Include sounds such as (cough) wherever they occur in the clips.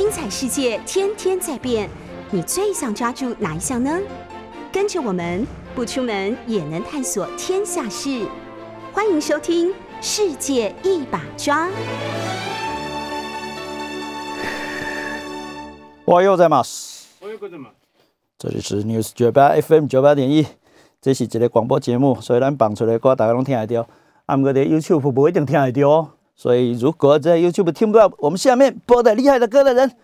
精彩世界天天在变，你最想抓住哪一项呢？跟着我们不出门也能探索天下事，欢迎收听《世界一把抓》。我又在吗？我有个什么？这里是 News 九八 FM 九八点一，这是一个广播节目，所以咱放出来歌大家拢听得到。啊，毋过在 YouTube 不一定听得到哦。所以如果在 YouTube 听不到我们下面播的厉害的歌的人，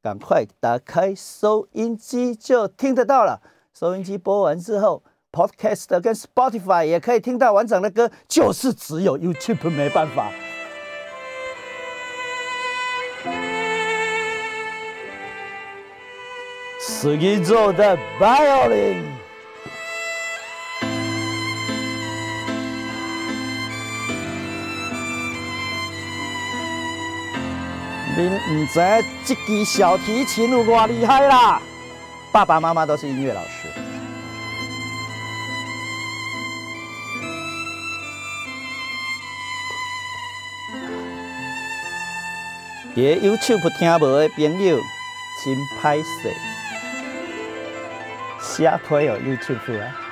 赶快打开收音机就听得到了。收音机播完之后，Podcast 跟 Spotify 也可以听到完整的歌，就是只有 YouTube 没办法。十一座的 violin。您唔知这支小提琴有多厉害啦？爸爸妈妈都是音乐老师。在 YouTube 听无的朋友，真歹势。下推有 YouTube 啊。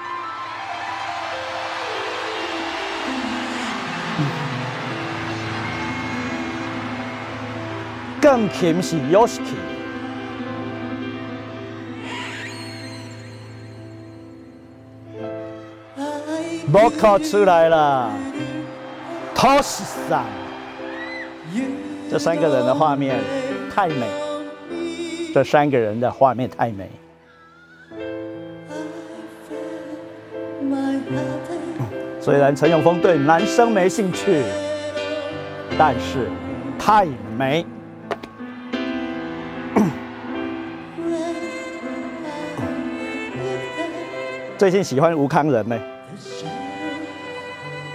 钢琴是 Yoshiki，vocal 出来了，Toshi 上，这三个人的画面太美，这三个人的画面太美。虽然陈永峰对男生没兴趣，但是太美。最近喜欢吴康仁呢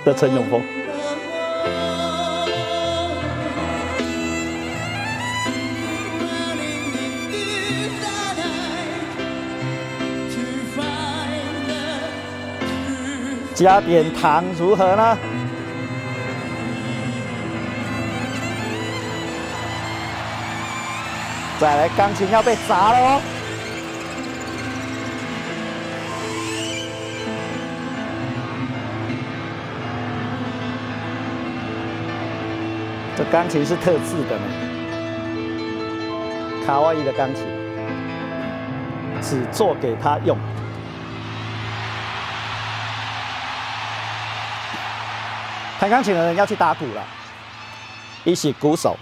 的陈永峰。加点糖如何呢？再来，钢琴要被砸了哦！这钢琴是特制的呢，卡哇伊的钢琴，只做给他用。弹钢琴的人要去打鼓了，一起鼓手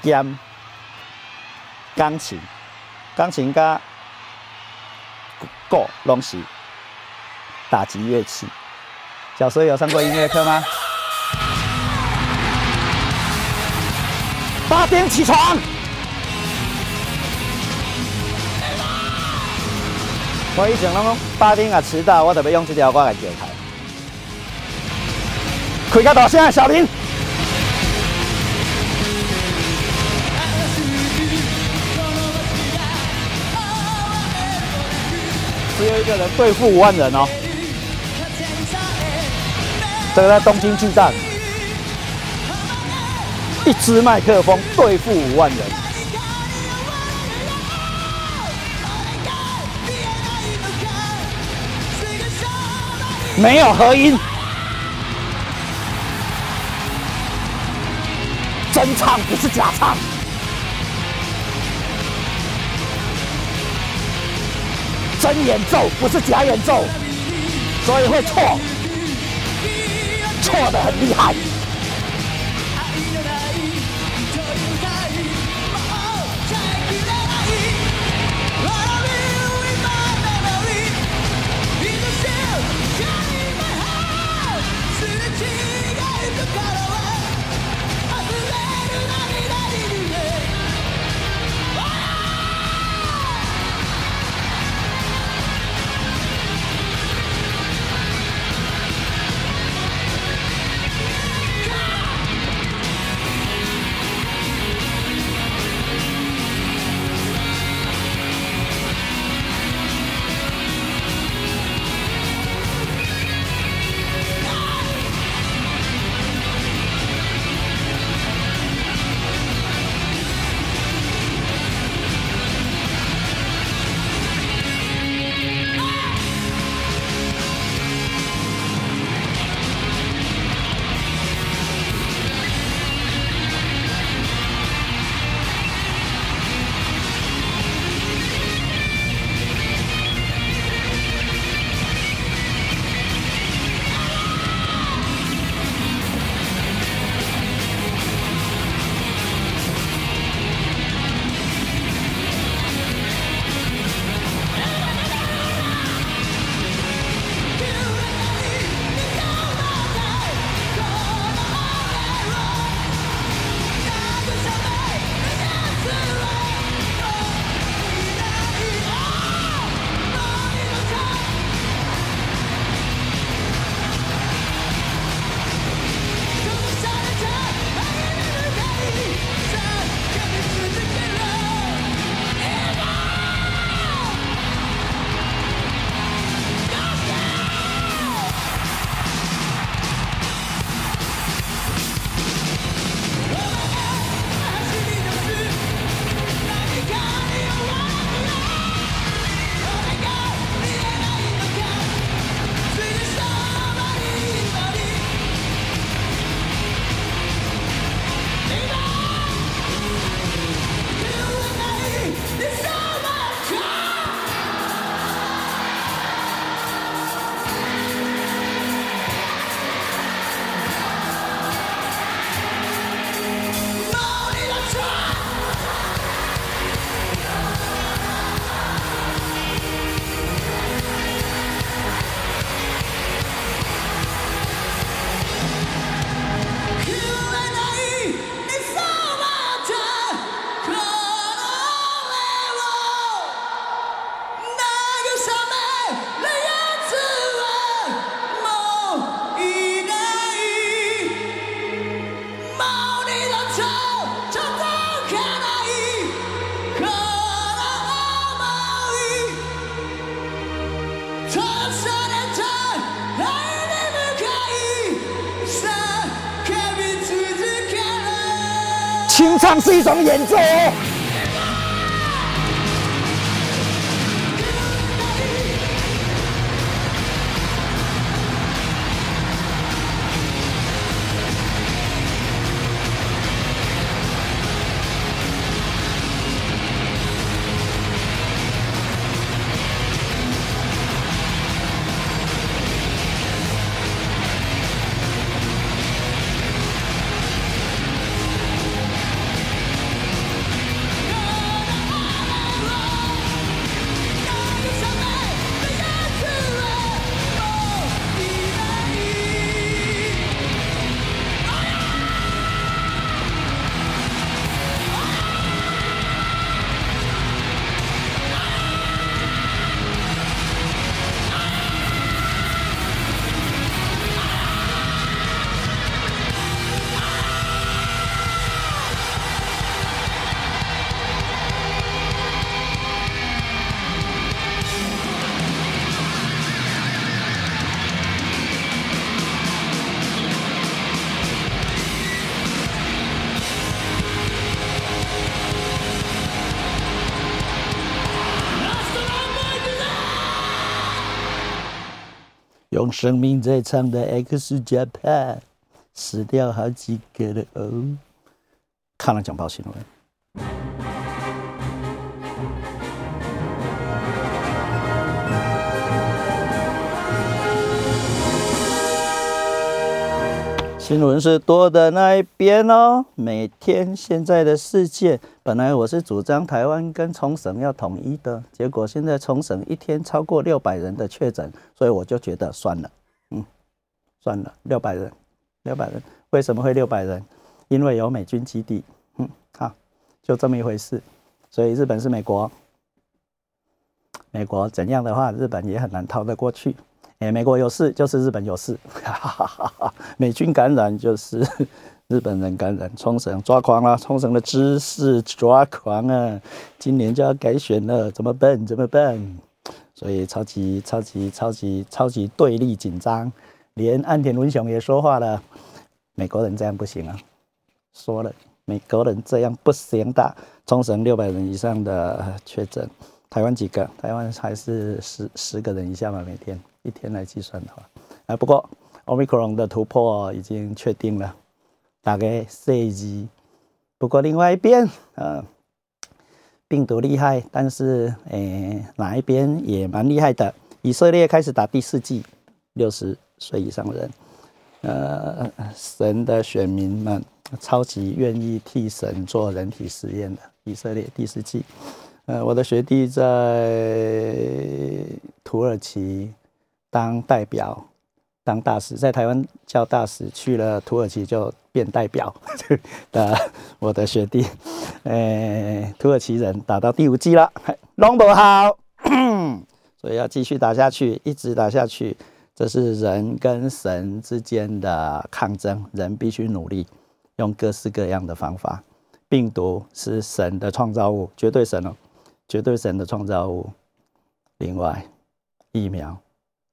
兼钢琴，钢琴加鼓拢是打击乐器。小时候有上过音乐课吗？八点起床。我以前拢讲八点啊迟到，我特别用这条歌来叫开。开个大声，小林。只有一个人对付五万人哦。这个在东京巨蛋。一支麦克风对付五万人，没有合音，真唱不是假唱，真演奏不是假演奏，所以会错，错的很厉害。the battle. 是一种演奏哦。用生命在唱的 X Japan，死掉好几个了哦。看了讲报新闻。新闻是多的那一边哦。每天现在的世界，本来我是主张台湾跟冲绳要统一的，结果现在冲绳一天超过六百人的确诊，所以我就觉得算了，嗯，算了，六百人，六百人，为什么会六百人？因为有美军基地，嗯，好，就这么一回事。所以日本是美国，美国怎样的话，日本也很难逃得过去。哎，美国有事就是日本有事，(laughs) 哈哈哈哈美军感染就是日本人感染。冲绳抓狂了，冲绳的知识抓狂啊！今年就要改选了，怎么办？怎么办？所以超级超级超级超级对立紧张，连岸田文雄也说话了：美国人这样不行啊！说了，美国人这样不行的。冲绳六百人以上的确诊，台湾几个？台湾还是十十个人以下嘛，每天。一天来计算的话，啊，不过 Omicron 的突破已经确定了，大概四级。不过另外一边，呃，病毒厉害，但是诶，哪一边也蛮厉害的。以色列开始打第四季，六十岁以上人，呃，神的选民们超级愿意替神做人体实验的。以色列第四季，呃，我的学弟在土耳其。当代表，当大使，在台湾叫大使，去了土耳其就变代表的我的学弟，诶，土耳其人打到第五季了，弄不好，所以要继续打下去，一直打下去。这是人跟神之间的抗争，人必须努力，用各式各样的方法。病毒是神的创造物，绝对神哦，绝对神的创造物。另外，疫苗。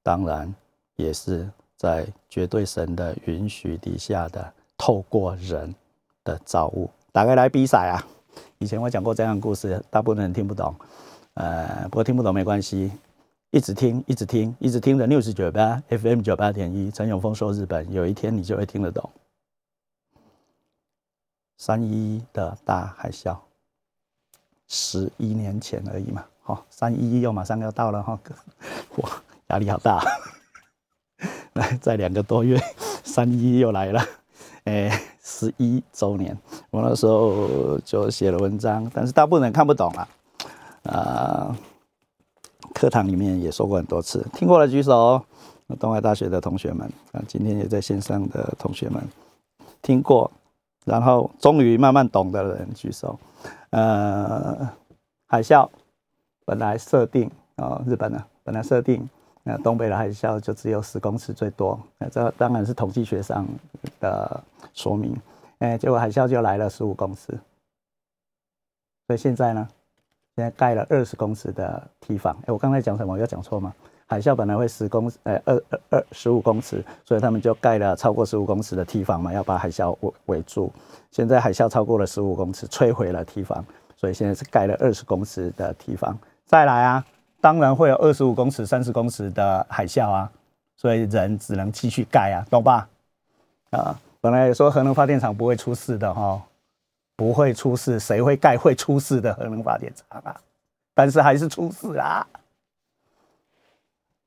当然，也是在绝对神的允许底下的，透过人的造物，大概来比赛啊！以前我讲过这样的故事，大部分人听不懂，呃，不过听不懂没关系，一直听，一直听，一直听的六十九八 FM 九八点一，陈永峰说日本，有一天你就会听得懂。三一的大海啸，十一年前而已嘛，好，三一又马上要到了哈，(laughs) 哇！压力好大，(laughs) 来，在两个多月，(laughs) 三一又来了，(laughs) 哎，十一周年，我那时候就写了文章，但是大部分人看不懂啊，啊，课堂里面也说过很多次，听过的举手，东海大学的同学们，啊，今天也在线上的同学们，听过，然后终于慢慢懂的人举手，呃，海啸本来设定啊，日本呢，本来设定。那东北的海啸就只有十公尺最多，那这当然是统计学上的说明。哎，结果海啸就来了十五公尺，所以现在呢，现在盖了二十公尺的堤防。哎，我刚才讲什么？有讲错吗？海啸本来会十公，呃，二二二十五公尺，所以他们就盖了超过十五公尺的堤防嘛，要把海啸围围住。现在海啸超过了十五公尺，摧毁了堤防，所以现在是盖了二十公尺的堤防。再来啊，当然会有二十五公尺、三十公尺的海啸啊，所以人只能继续盖啊，懂吧？啊，本来说核能发电厂不会出事的哈，不会出事，谁会盖会出事的核能发电厂啊？但是还是出事啦。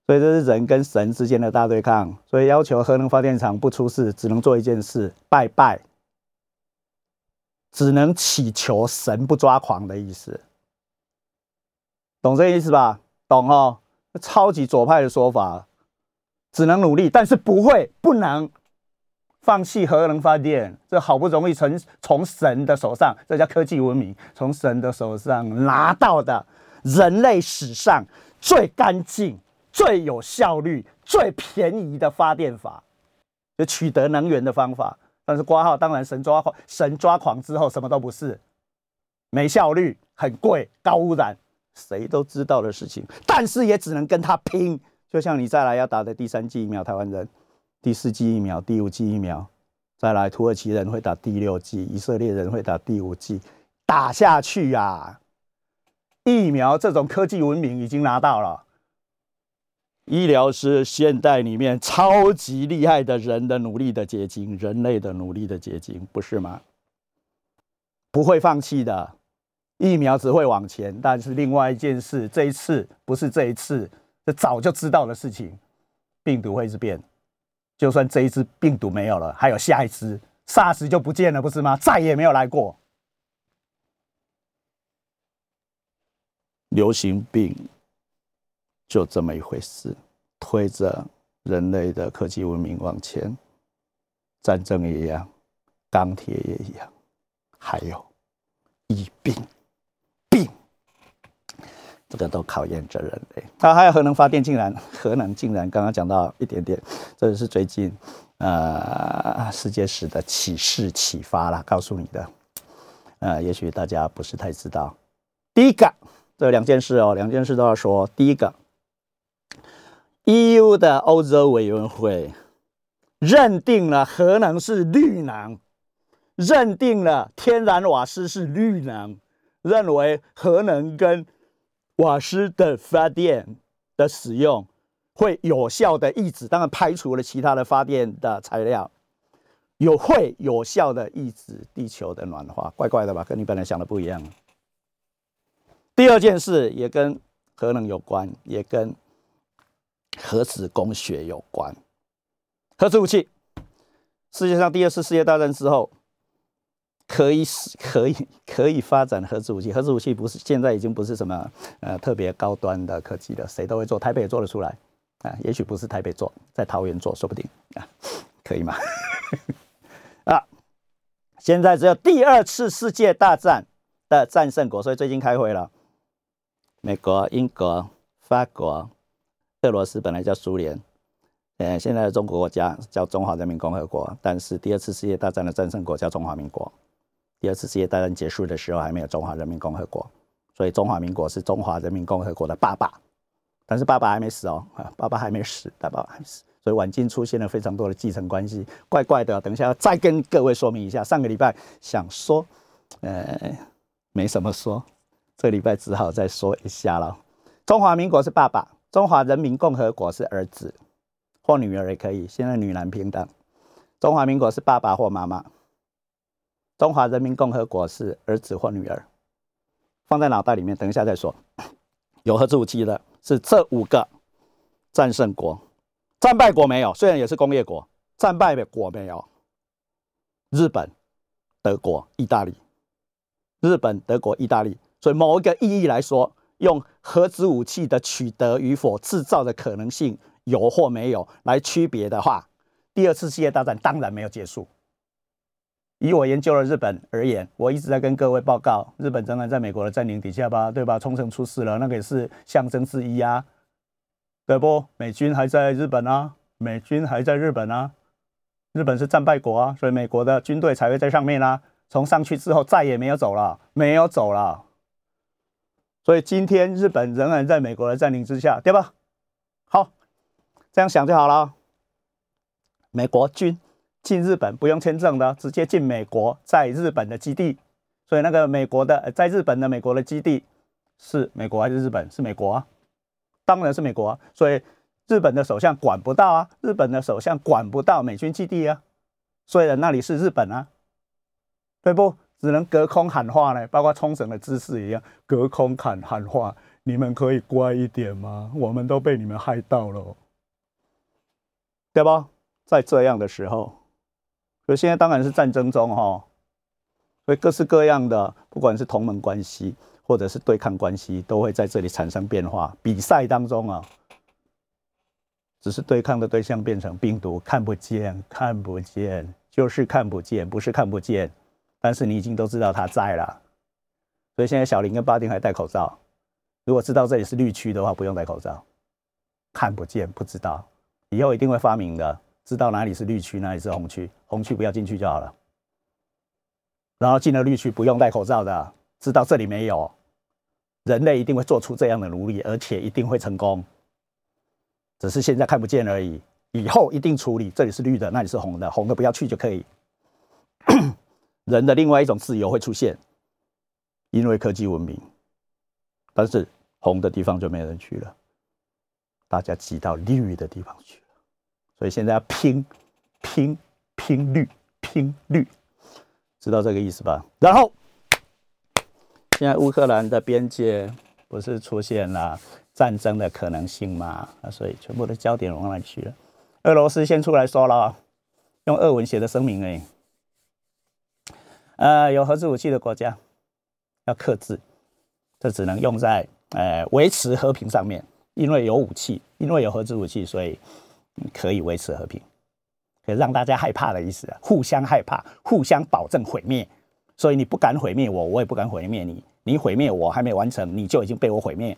所以这是人跟神之间的大对抗，所以要求核能发电厂不出事，只能做一件事：拜拜，只能祈求神不抓狂的意思，懂这意思吧？懂哦，超级左派的说法，只能努力，但是不会不能放弃核能发电。这好不容易从从神的手上，这叫科技文明，从神的手上拿到的人类史上最干净。最有效率、最便宜的发电法，就取得能源的方法。但是挂号当然神抓狂，神抓狂之后什么都不是，没效率、很贵、高污染，谁都知道的事情。但是也只能跟他拼。就像你再来要打的第三剂疫苗，台湾人；第四剂疫苗、第五剂疫苗，再来土耳其人会打第六剂，以色列人会打第五剂，打下去呀！疫苗这种科技文明已经拿到了。医疗是现代里面超级厉害的人的努力的结晶，人类的努力的结晶，不是吗？不会放弃的，疫苗只会往前。但是另外一件事，这一次不是这一次，这早就知道的事情，病毒会是变。就算这一支病毒没有了，还有下一支，SARS 就不见了，不是吗？再也没有来过。流行病。就这么一回事，推着人类的科技文明往前，战争一样，钢铁也一样，还有疫，病，这个都考验着人类。它还有核能发电，竟然核能竟然刚刚讲到一点点，这是最近呃世界史的启示启发了，告诉你的，呃，也许大家不是太知道。第一个，这两件事哦，两件事都要说。第一个。EU 的欧洲委员会认定了核能是绿能，认定了天然瓦斯是绿能，认为核能跟瓦斯的发电的使用会有效的抑制，当然排除了其他的发电的材料，有会有效的抑制地球的暖化，怪怪的吧？跟你本来想的不一样。第二件事也跟核能有关，也跟。核子工学有关，核子武器，世界上第二次世界大战之后，可以是可以 (laughs) 可以发展核子武器。核子武器不是现在已经不是什么呃特别高端的科技了，谁都会做，台北也做得出来啊。也许不是台北做，在桃园做，说不定啊，可以吗？(laughs) 啊，现在只有第二次世界大战的战胜国，所以最近开会了，美国、英国、法国。俄罗斯本来叫苏联，呃，现在的中国国家叫中华人民共和国。但是第二次世界大战的战胜国叫中华民国。第二次世界大战结束的时候还没有中华人民共和国，所以中华民国是中华人民共和国的爸爸。但是爸爸还没死哦，啊，爸爸还没死，大爸爸还没死，所以晚近出现了非常多的继承关系，怪怪的。等一下再跟各位说明一下。上个礼拜想说，呃，没什么说，这礼拜只好再说一下了。中华民国是爸爸。中华人民共和国是儿子或女儿也可以，现在女男平等。中华民国是爸爸或妈妈，中华人民共和国是儿子或女儿，放在脑袋里面，等一下再说。有核子武器的是这五个战胜国，战败国没有，虽然也是工业国，战败的国没有。日本、德国、意大利，日本、德国、意大利，所以某一个意义来说。用核子武器的取得与否、制造的可能性有或没有来区别的话，第二次世界大战当然没有结束。以我研究了日本而言，我一直在跟各位报告，日本仍然在美国的占领底下吧，对吧？冲绳出事了，那个也是象征之一啊，对不？美军还在日本啊，美军还在日本啊，日本是战败国啊，所以美国的军队才会在上面啊。从上去之后再也没有走了，没有走了。所以今天日本仍然在美国的占领之下，对吧？好这样想就好了。美国军进日本不用签证的，直接进美国在日本的基地。所以那个美国的在日本的美国的基地是美国还是日本？是美国啊，当然是美国。所以日本的首相管不到啊，日本的首相管不到美军基地啊。虽然那里是日本啊，对不？只能隔空喊话呢，包括冲绳的姿势一样，隔空喊喊话。你们可以乖一点吗？我们都被你们害到了，对不？在这样的时候，所以现在当然是战争中哈，所以各式各样的，不管是同盟关系或者是对抗关系，都会在这里产生变化。比赛当中啊，只是对抗的对象变成病毒，看不见，看不见，就是看不见，不是看不见，但是你已经都知道它在了。所以现在小林跟巴丁还戴口罩。如果知道这里是绿区的话，不用戴口罩，看不见不知道，以后一定会发明的，知道哪里是绿区，哪里是红区，红区不要进去就好了。然后进了绿区不用戴口罩的，知道这里没有，人类一定会做出这样的努力，而且一定会成功，只是现在看不见而已。以后一定处理，这里是绿的，那里是红的，红的不要去就可以。(clears throat) 人的另外一种自由会出现，因为科技文明，但是。红的地方就没人去了，大家挤到绿的地方去，所以现在要拼拼拼绿拼绿，知道这个意思吧？然后现在乌克兰的边界不是出现了战争的可能性吗？啊，所以全部的焦点往哪里去了？俄罗斯先出来说了，用俄文写的声明哎，呃，有核子武器的国家要克制，这只能用在。呃，维持和平上面，因为有武器，因为有核子武器，所以可以维持和平，可以让大家害怕的意思啊，互相害怕，互相保证毁灭，所以你不敢毁灭我，我也不敢毁灭你，你毁灭我还没完成，你就已经被我毁灭，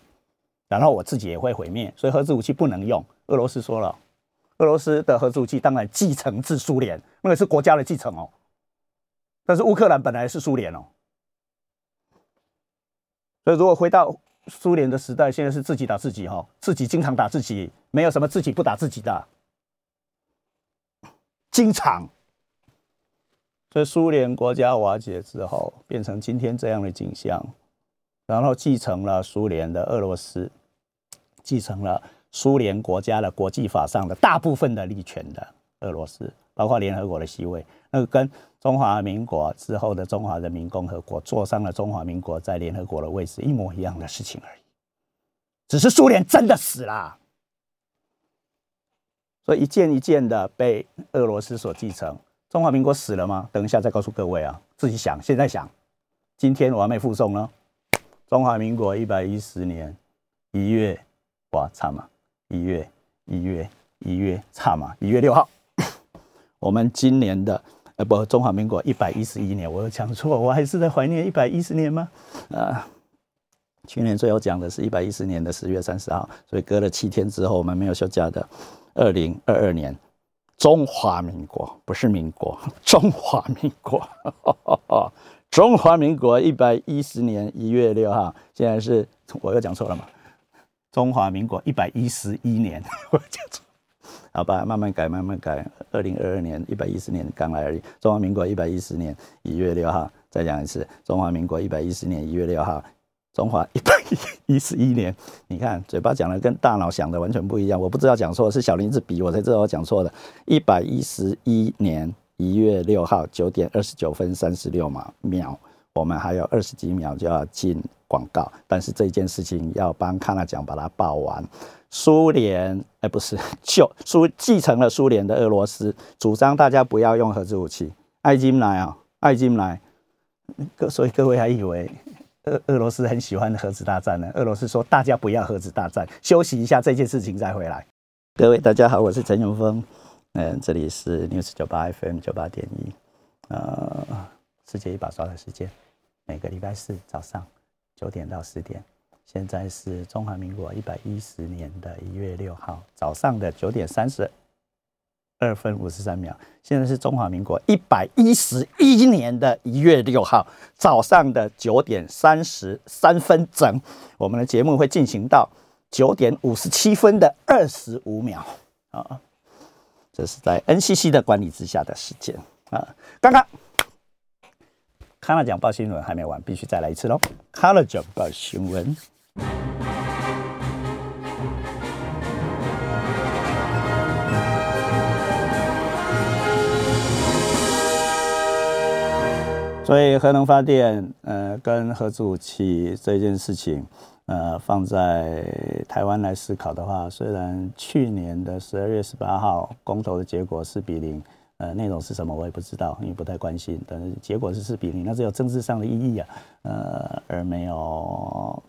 然后我自己也会毁灭，所以核子武器不能用。俄罗斯说了，俄罗斯的核子武器当然继承自苏联，那个是国家的继承哦，但是乌克兰本来是苏联哦，所以如果回到。苏联的时代，现在是自己打自己哈，自己经常打自己，没有什么自己不打自己的，经常。所以苏联国家瓦解之后，变成今天这样的景象，然后继承了苏联的俄罗斯，继承了苏联国家的国际法上的大部分的利权的俄罗斯。包括联合国的席位，那个跟中华民国之后的中华人民共和国坐上了中华民国在联合国的位置一模一样的事情而已，只是苏联真的死了，所以一件一件的被俄罗斯所继承。中华民国死了吗？等一下再告诉各位啊，自己想，现在想，今天我还没附送呢。中华民国一百一十年一月，哇，差嘛，一月一月一月差嘛，一月六号。(coughs) 我们今年的不，中华民国一百一十一年，我有讲错，我还是在怀念一百一十年吗？啊，去年最后讲的是一百一十年的十月三十号，所以隔了七天之后，我们没有休假的二零二二年，中华民国不是民国，中华民国，中华民国一百一十年一月六号，现在是我又讲错了吗？中华民国一百一十一年，(laughs) 我讲错。好吧，慢慢改，慢慢改。二零二二年一百一十年刚来而已。中华民国一百一十年一月六号，再讲一次。中华民国一百一十年一月六号，中华一百一十一年。你看，嘴巴讲的跟大脑想的完全不一样。我不知道讲错，是小林子比我才知道我讲错的。一百一十一年一月六号九点二十九分三十六秒，我们还有二十几秒就要进广告，但是这件事情要帮康纳讲把它报完。苏联哎，不是，(laughs) 就苏继承了苏联的俄罗斯，主张大家不要用核子武器。爱金来啊，爱金来，各所以各位还以为俄俄罗斯很喜欢核子大战呢？俄罗斯说大家不要核子大战，休息一下这件事情再回来。各位大家好，我是陈永峰，嗯，这里是 News 九八 FM 九八点一，呃，世界一把刷的时间，每个礼拜四早上九点到十点。现在是中华民国一百一十年的一月六号早上的九点三十二分五十三秒。现在是中华民国一百一十一年的一月六号早上的九点三十三分整。我们的节目会进行到九点五十七分的二十五秒。啊。这是在 NCC 的管理之下的时间啊。刚刚看了讲报新闻还没完，必须再来一次喽。看了讲报新闻。所以核能发电，呃，跟核武器这件事情。呃，放在台湾来思考的话，虽然去年的十二月十八号公投的结果四比零，呃，内容是什么我也不知道，因为不太关心。但是结果是四比零，那只有政治上的意义啊，呃，而没有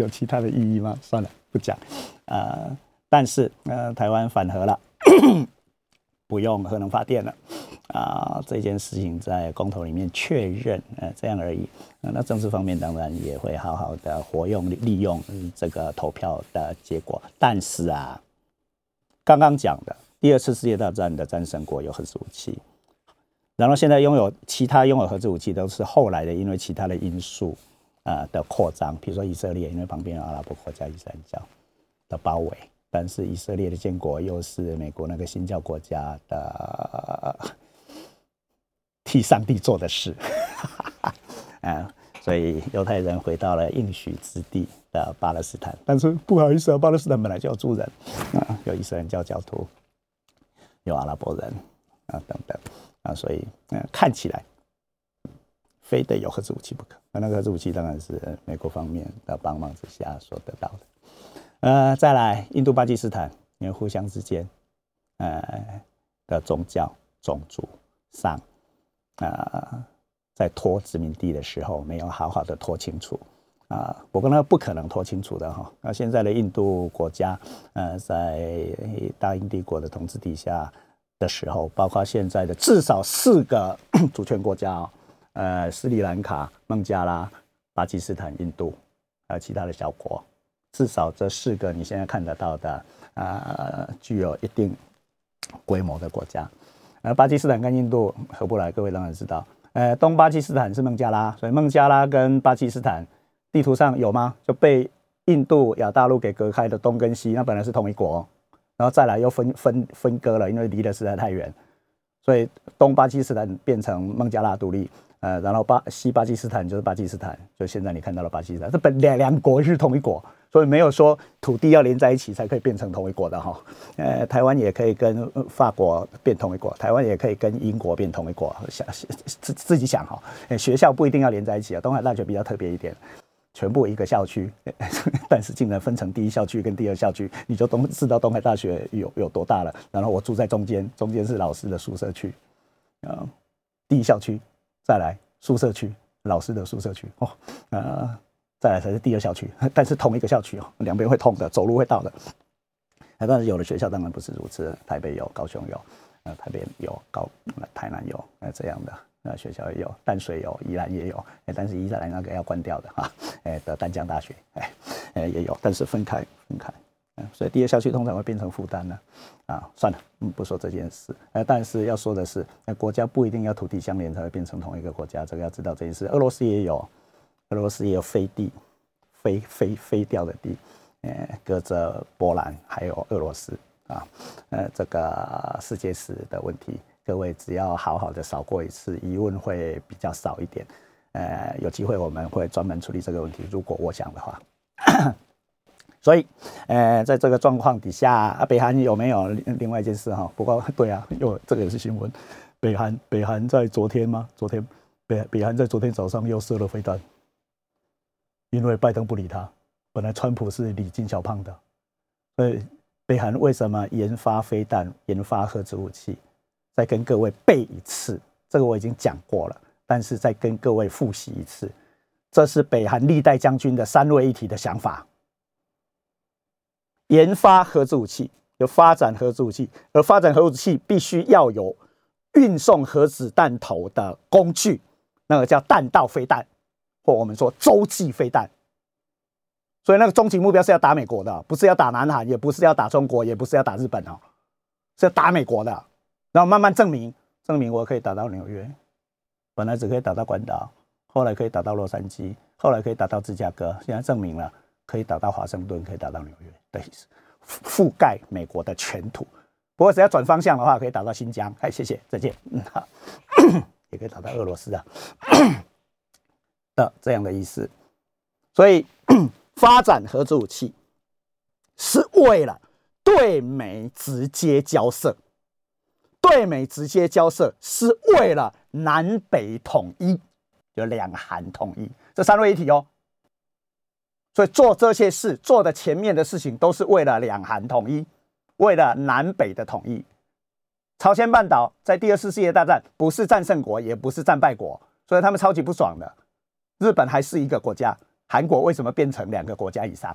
有其他的意义吗？算了，不讲。呃，但是呃，台湾反核了，(coughs) 不用核能发电了。啊，这件事情在公投里面确认，呃，这样而已。那政治方面当然也会好好的活用利用这个投票的结果。但是啊，刚刚讲的第二次世界大战的战胜国有核武器，然后现在拥有其他拥有核子武器都是后来的，因为其他的因素啊的扩张，比如说以色列，因为旁边有阿拉伯国家伊斯兰教的包围，但是以色列的建国又是美国那个新教国家的。替上帝做的事，哈 (laughs) 哈啊，所以犹太人回到了应许之地的巴勒斯坦。但是不好意思啊，巴勒斯坦本来就要住人啊，有伊斯兰教教徒，有阿拉伯人啊等等啊，所以嗯，看起来非得有核子武器不可。那那个核子武器当然是美国方面的帮忙之下所得到的。呃，再来印度巴基斯坦，因为互相之间呃的宗教种族上。啊，在拖殖民地的时候没有好好的拖清楚啊，我跟他不可能拖清楚的哈。那现在的印度国家，呃，在大英帝国的统治底下的时候，包括现在的至少四个 (clears throat) 主权国家，呃，斯里兰卡、孟加拉、巴基斯坦、印度，还有其他的小国，至少这四个你现在看得到的啊，具有一定规模的国家。而巴基斯坦跟印度合不来，各位当然知道。呃，东巴基斯坦是孟加拉，所以孟加拉跟巴基斯坦地图上有吗？就被印度亚大陆给隔开的东跟西，那本来是同一国，然后再来又分分分割了，因为离得实在太远，所以东巴基斯坦变成孟加拉独立。呃，然后巴西巴基斯坦就是巴基斯坦，就现在你看到了巴基斯坦，这本两两国是同一国，所以没有说土地要连在一起才可以变成同一国的哈。呃，台湾也可以跟法国变同一国，台湾也可以跟英国变同一国，想自自己想哈。学校不一定要连在一起啊，东海大学比较特别一点，全部一个校区，(laughs) 但是竟然分成第一校区跟第二校区，你就东知道东海大学有有多大了。然后我住在中间，中间是老师的宿舍区，啊，第一校区。再来宿舍区，老师的宿舍区哦，呃，再来才是第二校区，(laughs) 但是同一个校区哦，两边会通的，走路会到的。但是有的学校当然不是如此，台北有，高雄有，呃，台北有，高，台南有，呃，这样的，那学校也有，淡水有，宜兰也有，哎，但是宜兰那个要关掉的哈，哎，的淡江大学，哎，哎也有，但是分开，分开。所以第二校区通常会变成负担呢，啊，算了，嗯，不说这件事。呃，但是要说的是，那国家不一定要土地相连才会变成同一个国家，这个要知道这件事。俄罗斯也有，俄罗斯也有飞地，飞飞飞掉的地，呃，隔着波兰还有俄罗斯啊，呃，这个世界史的问题，各位只要好好的扫过一次，疑问会比较少一点。呃，有机会我们会专门处理这个问题，如果我想的话。所以，呃，在这个状况底下，啊，北韩有没有另外一件事哈？不过，(laughs) 对啊，又这个也是新闻。北韩，北韩在昨天吗？昨天，北北韩在昨天早上又射了飞弹，因为拜登不理他。本来川普是李金小胖的，所以北韩为什么研发飞弹、研发核子武器？再跟各位背一次，这个我已经讲过了，但是再跟各位复习一次，这是北韩历代将军的三位一体的想法。研发核子武器，有发展核子武器，而发展核武器必须要有运送核子弹头的工具，那个叫弹道飞弹，或我们说洲际飞弹。所以那个终极目标是要打美国的，不是要打南韩，也不是要打中国，也不是要打日本哦，是要打美国的。然后慢慢证明，证明我可以打到纽约，本来只可以打到关岛，后来可以打到洛杉矶，后来可以打到芝加哥，现在证明了。可以打到华盛顿，可以打到纽约的意思。覆盖美国的全土。不过只要转方向的话，可以打到新疆。哎，谢谢，再见。嗯，好，(coughs) 也可以打到俄罗斯啊的 (coughs) 这样的意思。所以 (coughs) 发展核子武器是为了对美直接交涉，对美直接交涉是为了南北统一，就两韩统一，这三位一体哦。所以做这些事，做的前面的事情都是为了两韩统一。为了南北的统一，朝鲜半岛在第二次世界大战不是战胜国，也不是战败国，所以他们超级不爽的。日本还是一个国家，韩国为什么变成两个国家以上？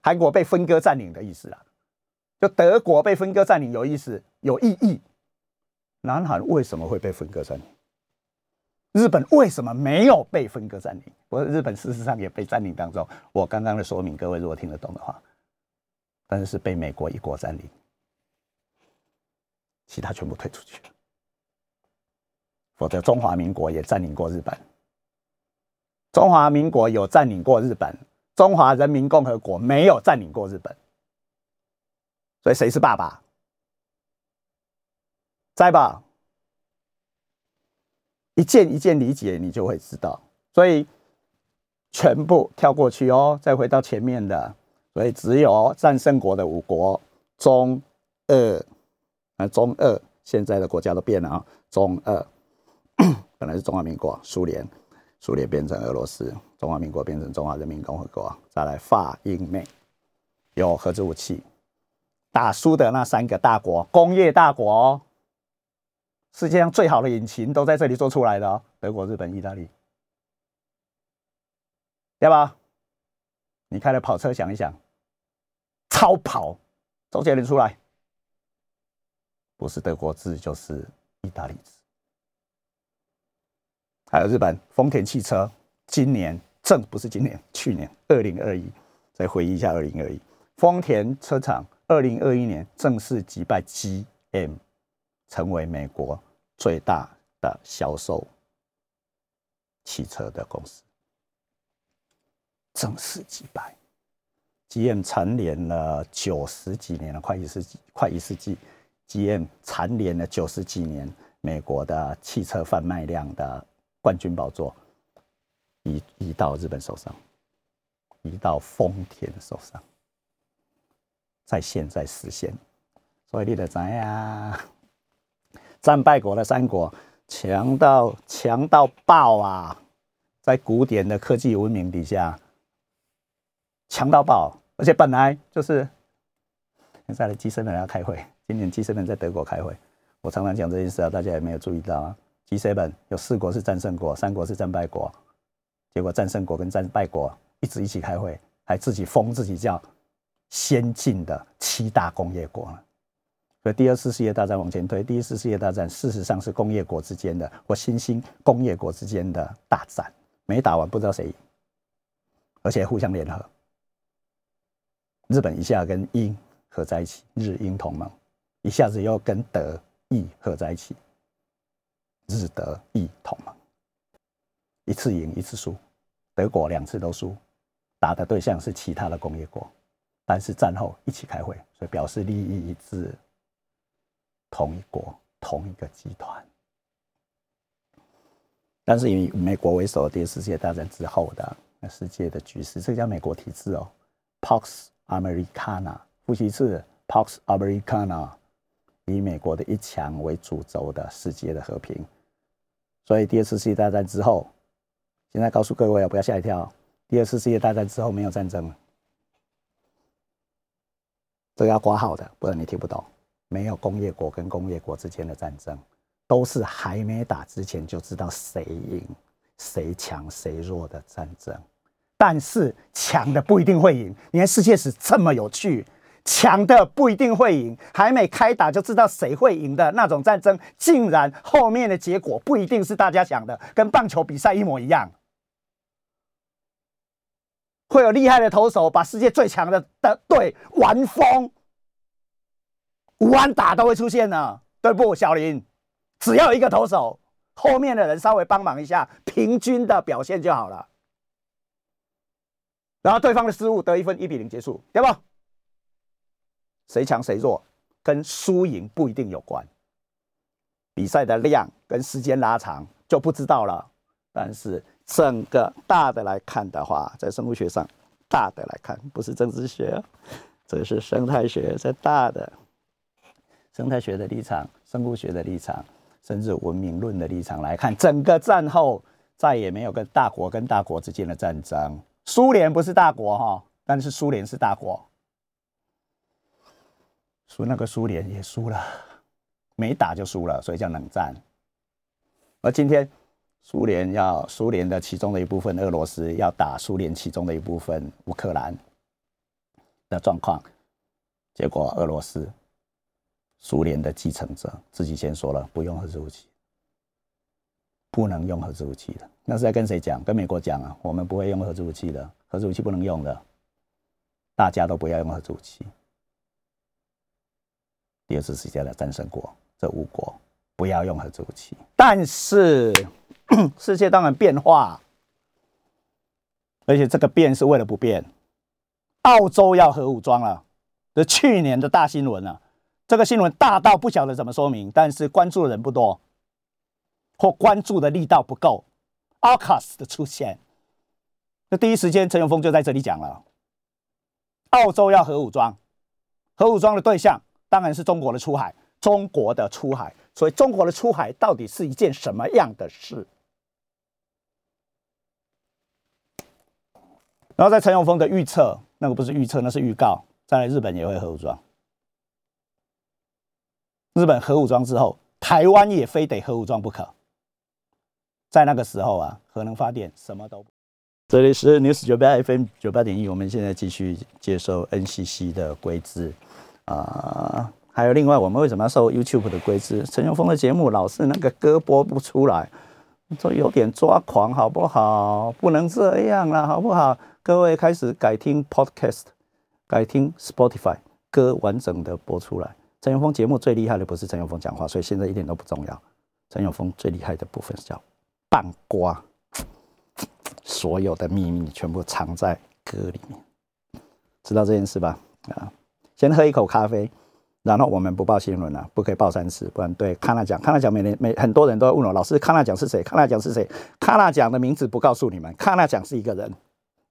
韩国被分割占领的意思啊，就德国被分割占领有意思有意义。南韩为什么会被分割占领？日本为什么没有被分割占领？我日本事实上也被占领当中。我刚刚的说明，各位如果听得懂的话。但是是被美国一国占领，其他全部退出去了。否则中华民国也占领过日本，中华民国有占领过日本，中华人民共和国没有占领过日本。所以谁是爸爸？在吧？一件一件理解，你就会知道。所以全部跳过去哦，再回到前面的。所以只有战胜国的五国，中、俄，啊，中、俄现在的国家都变了啊，中、俄 (coughs) 本来是中华民国，苏联，苏联变成俄罗斯，中华民国变成中华人民共和国，再来法、英、美，有核子武器，打输的那三个大国，工业大国，世界上最好的引擎都在这里做出来的哦，德国、日本、意大利，对吧？你开了跑车，想一想。超跑，周杰伦出来，不是德国制就是意大利制。还有日本丰田汽车，今年正不是今年，去年二零二一，再回忆一下二零二一，丰田车厂二零二一年正式击败 GM，成为美国最大的销售汽车的公司，正式击败。GM 蝉联了九十几年了，快一世纪，快一世纪。GM 蝉联了九十几年美国的汽车贩卖量的冠军宝座，移移到日本手上，移到丰田手上，在现在实现。所以你得知呀，战败国的三国强到强到爆啊！在古典的科技文明底下，强到爆。而且本来就是现在的 G7 人要开会，今年 G7 人在德国开会。我常常讲这件事啊，大家也没有注意到啊。G7 有四国是战胜国，三国是战败国，结果战胜国跟战败国一直一起开会，还自己封自己叫先进的七大工业国了。所以第二次世界大战往前推，第一次世界大战事实上是工业国之间的或新兴工业国之间的大战，没打完不知道谁赢，而且互相联合。日本一下跟英合在一起，日英同盟，一下子又跟德意合在一起，日德意同盟，一次赢一次输，德国两次都输，打的对象是其他的工业国，但是战后一起开会，所以表示利益一致，同一国同一个集团。但是以美国为首的，第二次世界大战之后的那世界的局势，这叫美国体制哦，Pox。Americana，复习一次，Pax Americana，以美国的一强为主轴的世界的和平。所以第二次世界大战之后，现在告诉各位啊，不要吓一跳。第二次世界大战之后没有战争，这个要挂号的，不然你听不懂。没有工业国跟工业国之间的战争，都是还没打之前就知道谁赢、谁强、谁弱的战争。但是强的不一定会赢。你看世界史这么有趣，强的不一定会赢，还没开打就知道谁会赢的那种战争，竟然后面的结果不一定是大家想的，跟棒球比赛一模一样。会有厉害的投手把世界最强的的队玩疯，无安打都会出现呢，对不？小林，只要一个投手，后面的人稍微帮忙一下，平均的表现就好了。然后对方的失误得一分，一比零结束，对不？谁强谁弱，跟输赢不一定有关。比赛的量跟时间拉长就不知道了。但是整个大的来看的话，在生物学上，大的来看不是政治学，这是生态学，在大的生态学的立场、生物学的立场，甚至文明论的立场来看，整个战后再也没有跟大国跟大国之间的战争。苏联不是大国哈，但是苏联是大国，输那个苏联也输了。没打就输了，所以叫冷战。而今天，苏联要苏联的其中的一部分，俄罗斯要打苏联其中的一部分乌克兰的状况，结果俄罗斯苏联的继承者自己先说了，不用核武器，不能用核武器的。那是在跟谁讲？跟美国讲啊，我们不会用核武器的，核武器不能用的，大家都不要用核武器。第二次世界的战胜国。这五国不要用核武器，但是 (coughs) 世界当然变化，而且这个变是为了不变。澳洲要核武装了，这去年的大新闻啊，这个新闻大到不晓得怎么说明，但是关注的人不多，或关注的力道不够。AUKUS 的出现，那第一时间陈永峰就在这里讲了，澳洲要核武装，核武装的对象当然是中国的出海。中国的出海，所以中国的出海到底是一件什么样的事？然后在陈永峰的预测，那个不是预测，那是预告。再来，日本也会核武装。日本核武装之后，台湾也非得核武装不可。在那个时候啊，核能发电什么都。这里是 News 九八 FM 九八点一，我们现在继续接受 NCC 的规制啊。还有另外，我们为什么要受 YouTube 的规制？陈永峰的节目老是那个歌播不出来，这有点抓狂，好不好？不能这样了，好不好？各位开始改听 Podcast，改听 Spotify，歌完整的播出来。陈永峰节目最厉害的不是陈永峰讲话，所以现在一点都不重要。陈永峰最厉害的部分是叫半瓜，所有的秘密全部藏在歌里面，知道这件事吧？啊，先喝一口咖啡。然后我们不报新闻了，不可以报三次，不然对康纳奖，康纳奖每年每很多人都会问我，老师康纳奖是谁？康纳奖是谁？康纳奖的名字不告诉你们，康纳奖是一个人，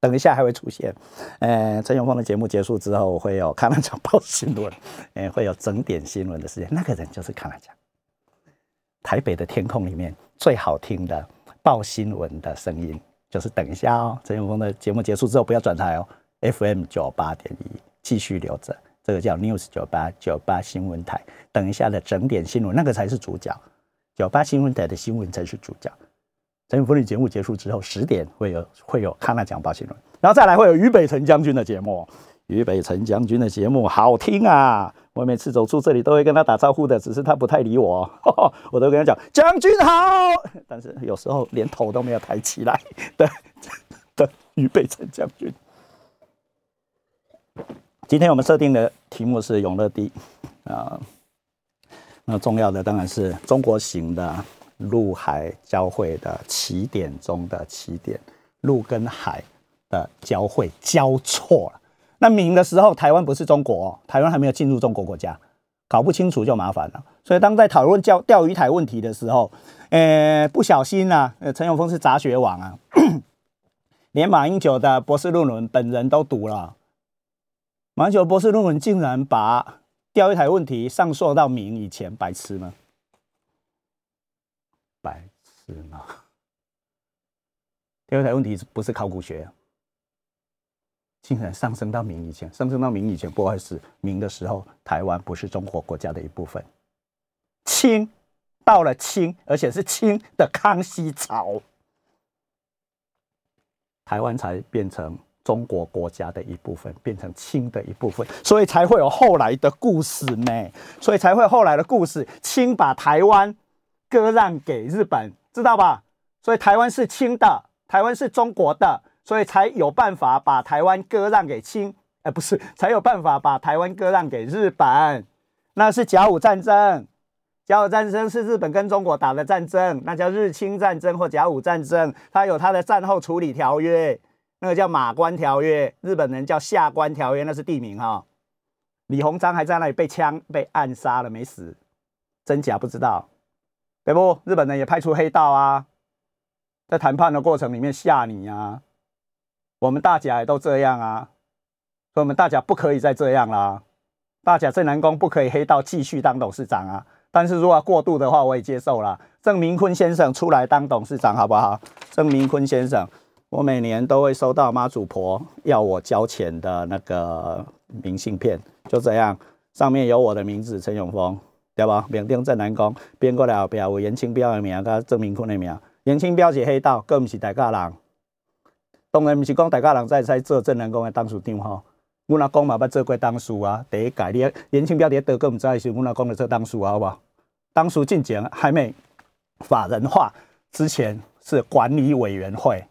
等一下还会出现。呃，陈永峰的节目结束之后会有康纳奖报新闻，(laughs) 呃，会有整点新闻的时间，那个人就是康纳奖。台北的天空里面最好听的报新闻的声音，就是等一下哦，陈永峰的节目结束之后不要转台哦，FM 九八点一继续留着。这个叫 News 九八九八新闻台，等一下的整点新闻，那个才是主角。九八新闻台的新闻才是主角。陈永福的节目结束之后，十点会有会有康纳讲报新闻，然后再来会有俞北辰将军的节目。俞北辰将军的节目好听啊！我每次走出这里都会跟他打招呼的，只是他不太理我，(laughs) 我都跟他讲将军好，但是有时候连头都没有抬起来的的俞北辰将军。今天我们设定的题目是永乐帝啊，那重要的当然是中国型的陆海交汇的起点中的起点，陆跟海的交汇交错了。那明的时候，台湾不是中国，台湾还没有进入中国国家，搞不清楚就麻烦了。所以当在讨论钓钓鱼台问题的时候，呃，不小心啊，呃，陈永峰是杂学王啊，(coughs) 连马英九的博士论文本人都读了。马英九博士论文竟然把钓鱼台问题上溯到明以前，白痴吗？白痴吗？(laughs) 第二台问题是不是考古学，竟然上升到明以前，上升到明以前，不会是，明的时候台湾不是中国国家的一部分。清到了清，而且是清的康熙朝，台湾才变成。中国国家的一部分变成清的一部分，所以才会有后来的故事呢。所以才会后来的故事，清把台湾割让给日本，知道吧？所以台湾是清的，台湾是中国的，所以才有办法把台湾割让给清，哎，不是，才有办法把台湾割让给日本。那是甲午战争，甲午战争是日本跟中国打的战争，那叫日清战争或甲午战争，它有它的战后处理条约。那个叫马关条约，日本人叫下关条约，那是地名哈。李鸿章还在那里被枪被暗杀了，没死，真假不知道，对不？日本人也派出黑道啊，在谈判的过程里面吓你啊，我们大甲也都这样啊，所以我们大甲不可以再这样啦，大甲正南宫不可以黑道继续当董事长啊，但是如果过度的话，我也接受了，郑明坤先生出来当董事长好不好？郑明坤先生。我每年都会收到妈祖婆要我交钱的那个明信片，就这样，上面有我的名字陈永峰，对吧？缅甸镇南宫编过来后边有严清标的名，甲郑明坤的名。严清标是黑道，更不是大家人。当然毋是讲大家人在在做镇南宫的当事长吼。阮阿公嘛捌做过当事啊，第一届你严清标伫德，更唔知是阮阿公的做当事啊，好不好？当属进前还没法人化之前是管理委员会。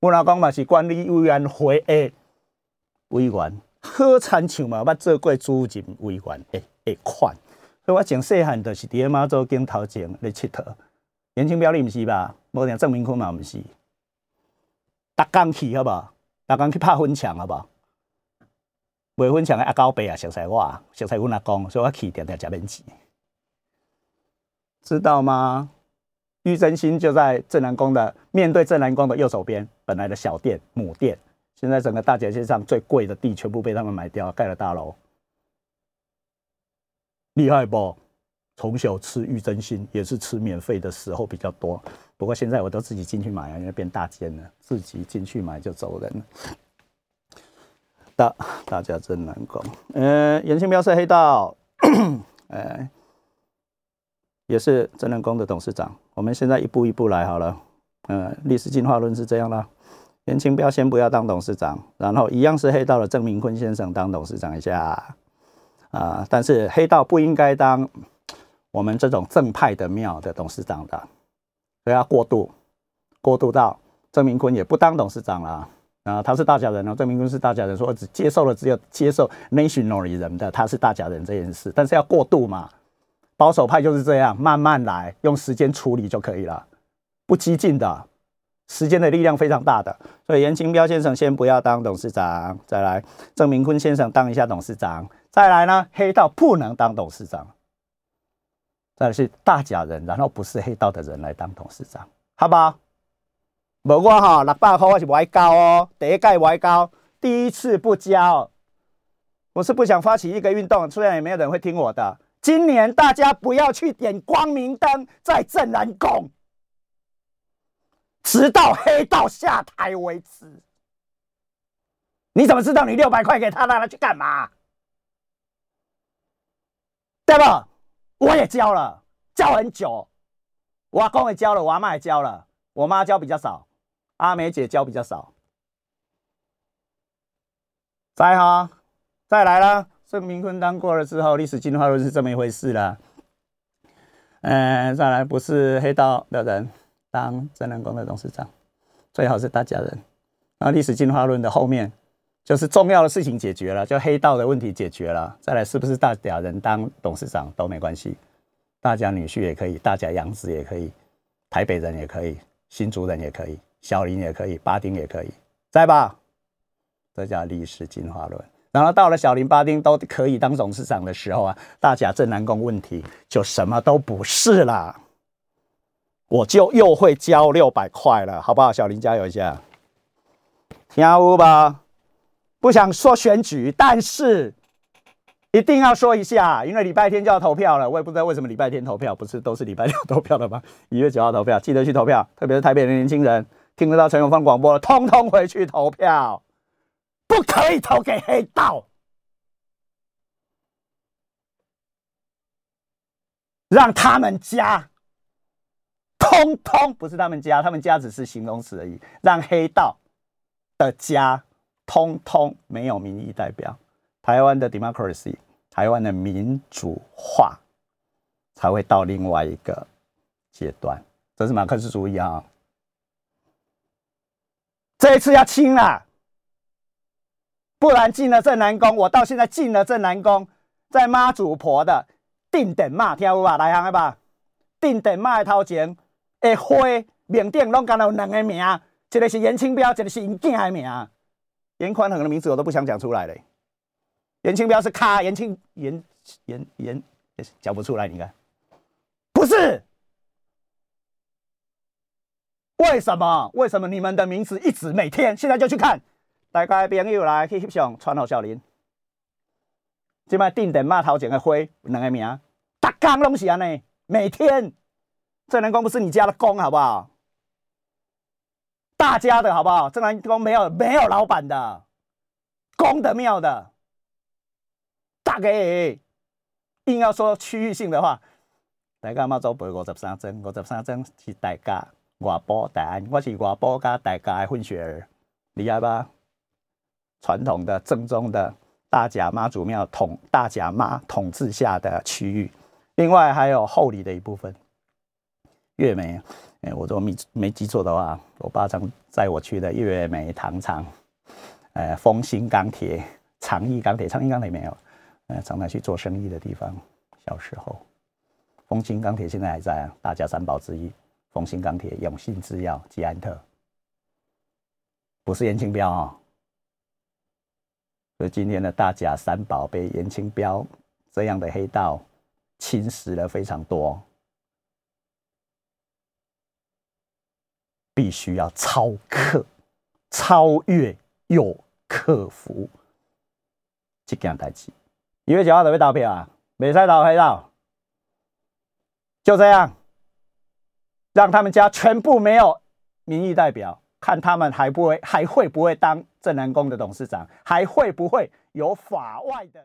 我老公嘛是管理委员会的委员，好亲像嘛捌做过主任委员的的款，所以我从细汉就是伫妈祖镜头前咧佚佗。严清标你毋是吧？无定郑明坤嘛毋是。逐工去好无？逐工去拍粉墙好无？卖粉墙的阿高伯啊，熟悉我，熟悉阮阿公，所以我去定定食免钱，知道吗？玉真心就在正南宫的面对正南宫的右手边，本来的小店母店，现在整个大街上最贵的地全部被他们买掉，盖了大楼，厉害不？从小吃玉真心也是吃免费的时候比较多，不过现在我都自己进去买啊，因为变大间了，自己进去买就走人了。大大家真难搞，嗯，严清标是黑道，哎。(coughs) 也是真人宫的董事长。我们现在一步一步来好了。嗯，历史进化论是这样的：严清标先不要当董事长，然后一样是黑道的郑明坤先生当董事长一下。啊，但是黑道不应该当我们这种正派的庙的董事长的，所以要过渡，过渡到郑明坤也不当董事长了。啊，他是大家人哦，郑明坤是大家人，说只接受了只有接受 national 人的，他是大家人这件事，但是要过渡嘛。保守派就是这样，慢慢来，用时间处理就可以了，不激进的，时间的力量非常大的。所以严清标先生先不要当董事长，再来郑明坤先生当一下董事长，再来呢黑道不能当董事长，再来是大假人，然后不是黑道的人来当董事长，好不好？无我哈六百块我是不爱交哦，第一届歪高，第一次不交，我是不想发起一个运动，虽然也没有人会听我的。今年大家不要去点光明灯，在正南宫，直到黑道下台为止。你怎么知道你六百块给他，让他去干嘛？对吧？我也教了，教很久。我阿公也教了，我阿妈也教了，我妈教比较少，阿梅姐教比较少。再哈，再来了。郑明坤当过了之后，历史进化论是这么一回事了。嗯，再来不是黑道的人当真人宫的董事长，最好是大家人。然后历史进化论的后面就是重要的事情解决了，就黑道的问题解决了。再来是不是大家人当董事长都没关系，大家女婿也可以，大家养子也可以，台北人也可以，新竹人也可以，小林也可以，巴丁也可以，在吧？这叫历史进化论。然后到了小林巴丁都可以当董事长的时候啊，大甲镇南宫问题就什么都不是啦，我就又会交六百块了，好不好？小林加油一下，听有吧？不想说选举，但是一定要说一下，因为礼拜天就要投票了，我也不知道为什么礼拜天投票，不是都是礼拜六投票的吗？(laughs) 一月九号投票，记得去投票，特别是台北的年轻人，听得到陈永芳广播了，通通回去投票。不可以投给黑道，让他们家通通不是他们家，他们家只是形容词而已。让黑道的家通通没有民意代表，台湾的 democracy，台湾的民主化才会到另外一个阶段。这是马克思主义啊！这一次要清了。不然进了正南宫，我到现在进了正南宫，在妈祖婆的定点骂跳舞啊，来行吧？定点骂的头前，的花名顶拢敢有两个名，一个是严清标，一个是严健的名。严宽恒的名字我都不想讲出来嘞。严清标是卡严清严严严讲不出来，你看，不是。为什么？为什么你们的名字一直每天现在就去看？大家朋友来去翕相，穿好小林。即摆定点骂头前的灰两个名，逐工拢是安尼，每天。正南宫不是你家的工，好不好？大家的好不好？正南宫没有没有老板的，公的庙的。大家硬要说区域性的话，大家嘛做背五十三针，五十三针是大家。外埔大安，我是外埔加大家的混血儿，厉害吧？传统的正宗的大甲妈祖庙统大甲妈统治下的区域，另外还有后里的一部分。月眉，哎，我都没没记错的话，我爸常载我去的月美糖厂，呃，丰兴钢铁、长益钢铁、长益钢铁没有，呃，常常去做生意的地方。小时候，丰兴钢铁现在还在啊，大甲三宝之一。丰兴钢铁、永信制药、吉安特，不是严清标啊。所以今天的大甲三宝被严清标这样的黑道侵蚀了非常多，必须要超克、超越又克服这件代志。一月九号准备投票啊，没赛投黑道，就这样。让他们家全部没有民意代表，看他们还不会还会不会当正南宫的董事长，还会不会有法外的。